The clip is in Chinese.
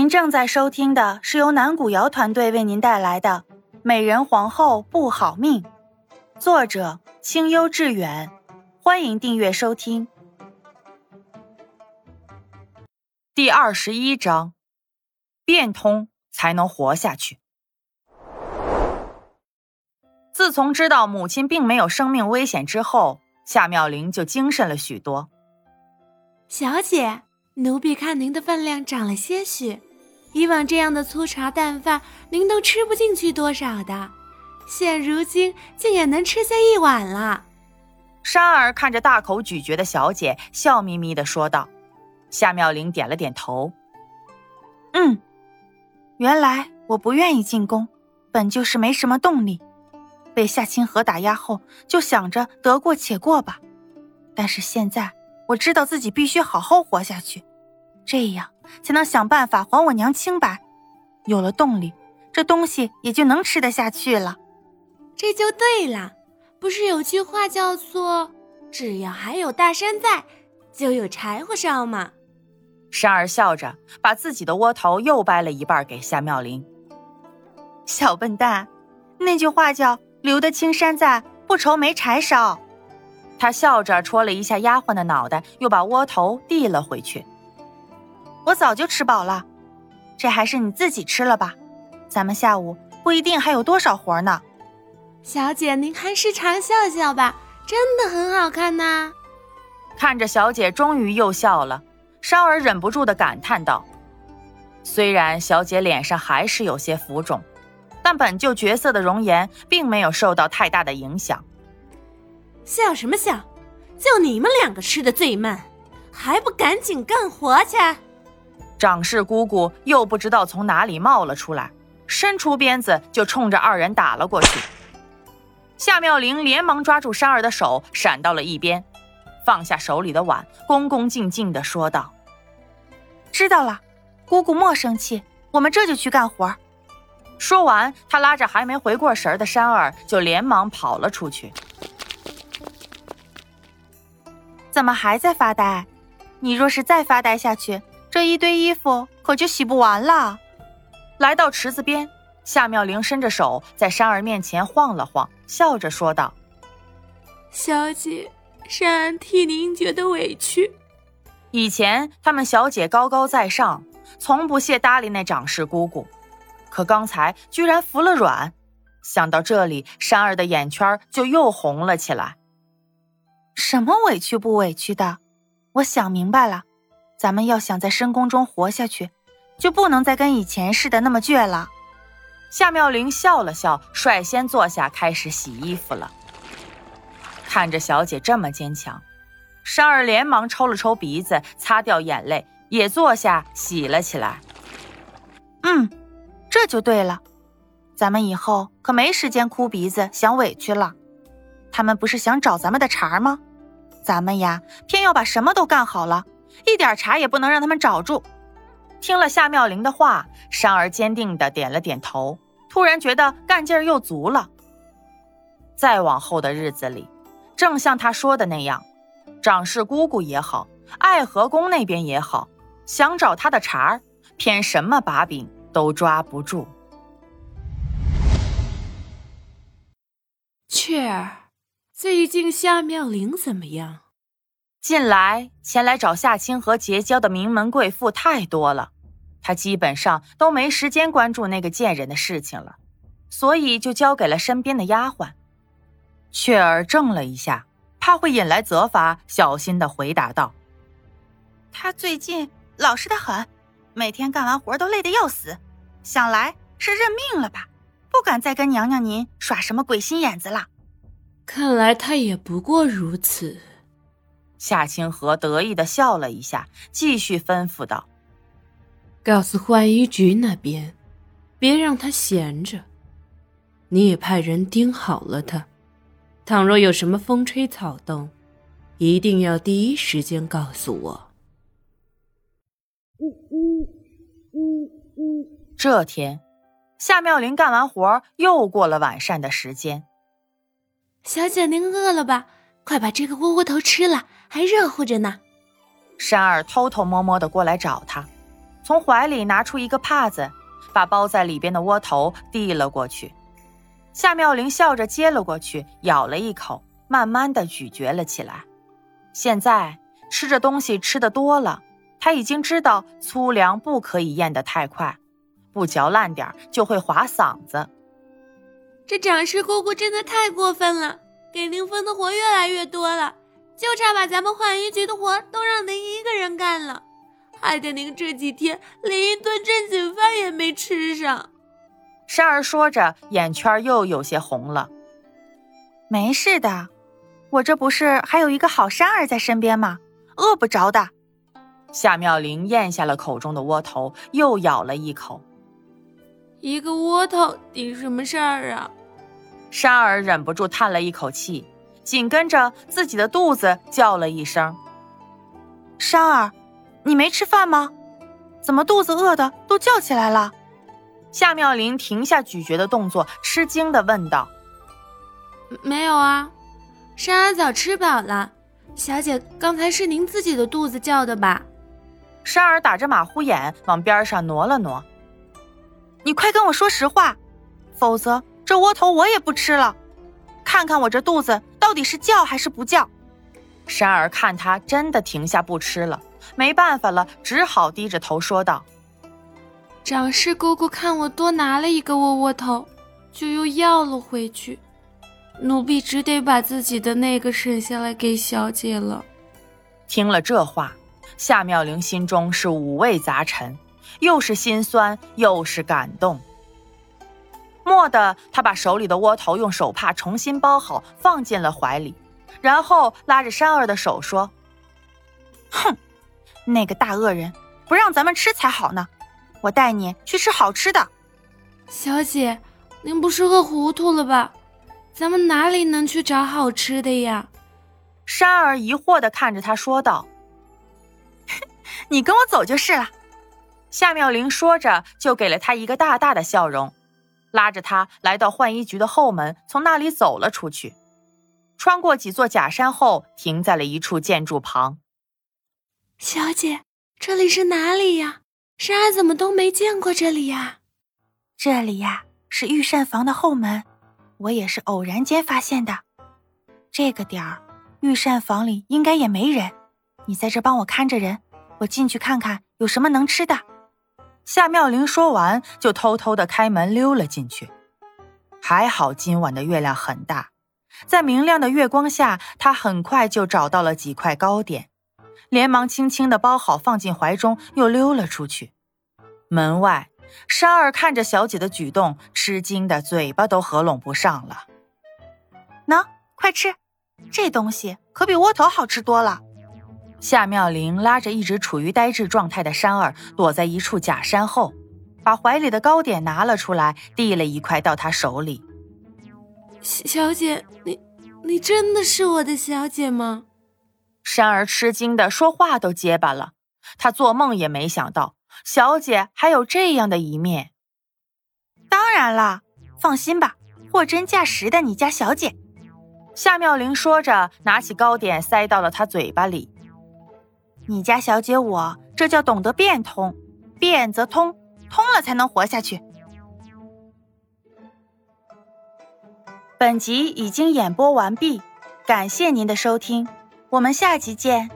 您正在收听的是由南古瑶团队为您带来的《美人皇后不好命》，作者清幽致远，欢迎订阅收听。第二十一章，变通才能活下去。自从知道母亲并没有生命危险之后，夏妙玲就精神了许多。小姐。奴婢看您的分量长了些许，以往这样的粗茶淡饭您都吃不进去多少的，现如今竟也能吃下一碗了。珊儿看着大口咀嚼的小姐，笑眯眯的说道。夏妙玲点了点头，嗯，原来我不愿意进宫，本就是没什么动力，被夏清河打压后，就想着得过且过吧。但是现在我知道自己必须好好活下去。这样才能想办法还我娘清白，有了动力，这东西也就能吃得下去了。这就对了，不是有句话叫做“只要还有大山在，就有柴火烧”吗？山儿笑着把自己的窝头又掰了一半给夏妙玲。小笨蛋，那句话叫“留得青山在，不愁没柴烧”。他笑着戳了一下丫鬟的脑袋，又把窝头递了回去。我早就吃饱了，这还是你自己吃了吧？咱们下午不一定还有多少活呢。小姐，您还是常笑笑吧，真的很好看呐。看着小姐终于又笑了，珊儿忍不住的感叹道：“虽然小姐脸上还是有些浮肿，但本就角色的容颜并没有受到太大的影响。”笑什么笑？就你们两个吃的最慢，还不赶紧干活去！长氏姑姑又不知道从哪里冒了出来，伸出鞭子就冲着二人打了过去。夏妙玲连忙抓住珊儿的手，闪到了一边，放下手里的碗，恭恭敬敬地说道：“知道了，姑姑莫生气，我们这就去干活。”说完，他拉着还没回过神儿的珊儿，就连忙跑了出去。怎么还在发呆？你若是再发呆下去，这一堆衣服可就洗不完了。来到池子边，夏妙玲伸着手在珊儿面前晃了晃，笑着说道：“小姐，珊替您觉得委屈。以前他们小姐高高在上，从不屑搭理那长氏姑姑，可刚才居然服了软。想到这里，珊儿的眼圈就又红了起来。什么委屈不委屈的？我想明白了。”咱们要想在深宫中活下去，就不能再跟以前似的那么倔了。夏妙玲笑了笑，率先坐下开始洗衣服了。看着小姐这么坚强，珊儿连忙抽了抽鼻子，擦掉眼泪，也坐下洗了起来。嗯，这就对了。咱们以后可没时间哭鼻子想委屈了。他们不是想找咱们的茬吗？咱们呀，偏要把什么都干好了。一点茬也不能让他们找住。听了夏妙玲的话，珊儿坚定的点了点头，突然觉得干劲儿又足了。再往后的日子里，正像他说的那样，长氏姑姑也好，爱和宫那边也好，想找他的茬儿，偏什么把柄都抓不住。雀儿，最近夏妙玲怎么样？近来前来找夏清河结交的名门贵妇太多了，他基本上都没时间关注那个贱人的事情了，所以就交给了身边的丫鬟。雀儿怔了一下，怕会引来责罚，小心的回答道：“他最近老实的很，每天干完活都累得要死，想来是认命了吧，不敢再跟娘娘您耍什么鬼心眼子了。看来他也不过如此。”夏清河得意的笑了一下，继续吩咐道：“告诉浣衣局那边，别让他闲着。你也派人盯好了他，倘若有什么风吹草动，一定要第一时间告诉我。”呜呜呜呜这天，夏妙玲干完活，又过了晚膳的时间。小姐，您饿了吧？快把这个窝窝头吃了。还热乎着呢，山儿偷偷摸摸的过来找他，从怀里拿出一个帕子，把包在里边的窝头递了过去。夏妙玲笑着接了过去，咬了一口，慢慢的咀嚼了起来。现在吃着东西吃的多了，她已经知道粗粮不可以咽得太快，不嚼烂点就会划嗓子。这掌事姑姑真的太过分了，给您分的活越来越多了，就差把咱们浣衣局的活都让您一个人干了，害得您这几天连一顿正经饭也没吃上。珊儿说着，眼圈又有些红了。没事的，我这不是还有一个好珊儿在身边吗？饿不着的。夏妙玲咽下了口中的窝头，又咬了一口。一个窝头顶什么事儿啊？珊儿忍不住叹了一口气，紧跟着自己的肚子叫了一声：“珊儿，你没吃饭吗？怎么肚子饿的都叫起来了？”夏妙玲停下咀嚼的动作，吃惊的问道：“没有啊，珊儿早吃饱了。小姐，刚才是您自己的肚子叫的吧？”珊儿打着马虎眼往边上挪了挪：“你快跟我说实话，否则这窝头我也不吃了。看看我这肚子到底是叫还是不叫。”珊儿看他真的停下不吃了，没办法了，只好低着头说道。掌事姑姑看我多拿了一个窝窝头，就又要了回去，奴婢只得把自己的那个省下来给小姐了。听了这话，夏妙玲心中是五味杂陈，又是心酸又是感动。蓦地，他把手里的窝头用手帕重新包好，放进了怀里，然后拉着山儿的手说：“哼，那个大恶人不让咱们吃才好呢。”我带你去吃好吃的，小姐，您不是饿糊涂了吧？咱们哪里能去找好吃的呀？山儿疑惑的看着他说道：“你跟我走就是了。”夏妙玲说着，就给了他一个大大的笑容，拉着他来到浣衣局的后门，从那里走了出去，穿过几座假山后，停在了一处建筑旁。小姐，这里是哪里呀？珊儿怎么都没见过这里呀？这里呀是御膳房的后门，我也是偶然间发现的。这个点儿，御膳房里应该也没人。你在这帮我看着人，我进去看看有什么能吃的。夏妙玲说完，就偷偷的开门溜了进去。还好今晚的月亮很大，在明亮的月光下，她很快就找到了几块糕点。连忙轻轻的包好，放进怀中，又溜了出去。门外，珊儿看着小姐的举动，吃惊的嘴巴都合拢不上了。喏，快吃，这东西可比窝头好吃多了。夏妙玲拉着一直处于呆滞状态的珊儿，躲在一处假山后，把怀里的糕点拿了出来，递了一块到她手里。小姐，你你真的是我的小姐吗？珊儿吃惊的说话都结巴了，她做梦也没想到小姐还有这样的一面。当然啦，放心吧，货真价实的你家小姐。夏妙玲说着，拿起糕点塞到了他嘴巴里。你家小姐，我这叫懂得变通，变则通，通了才能活下去。本集已经演播完毕，感谢您的收听。我们下集见。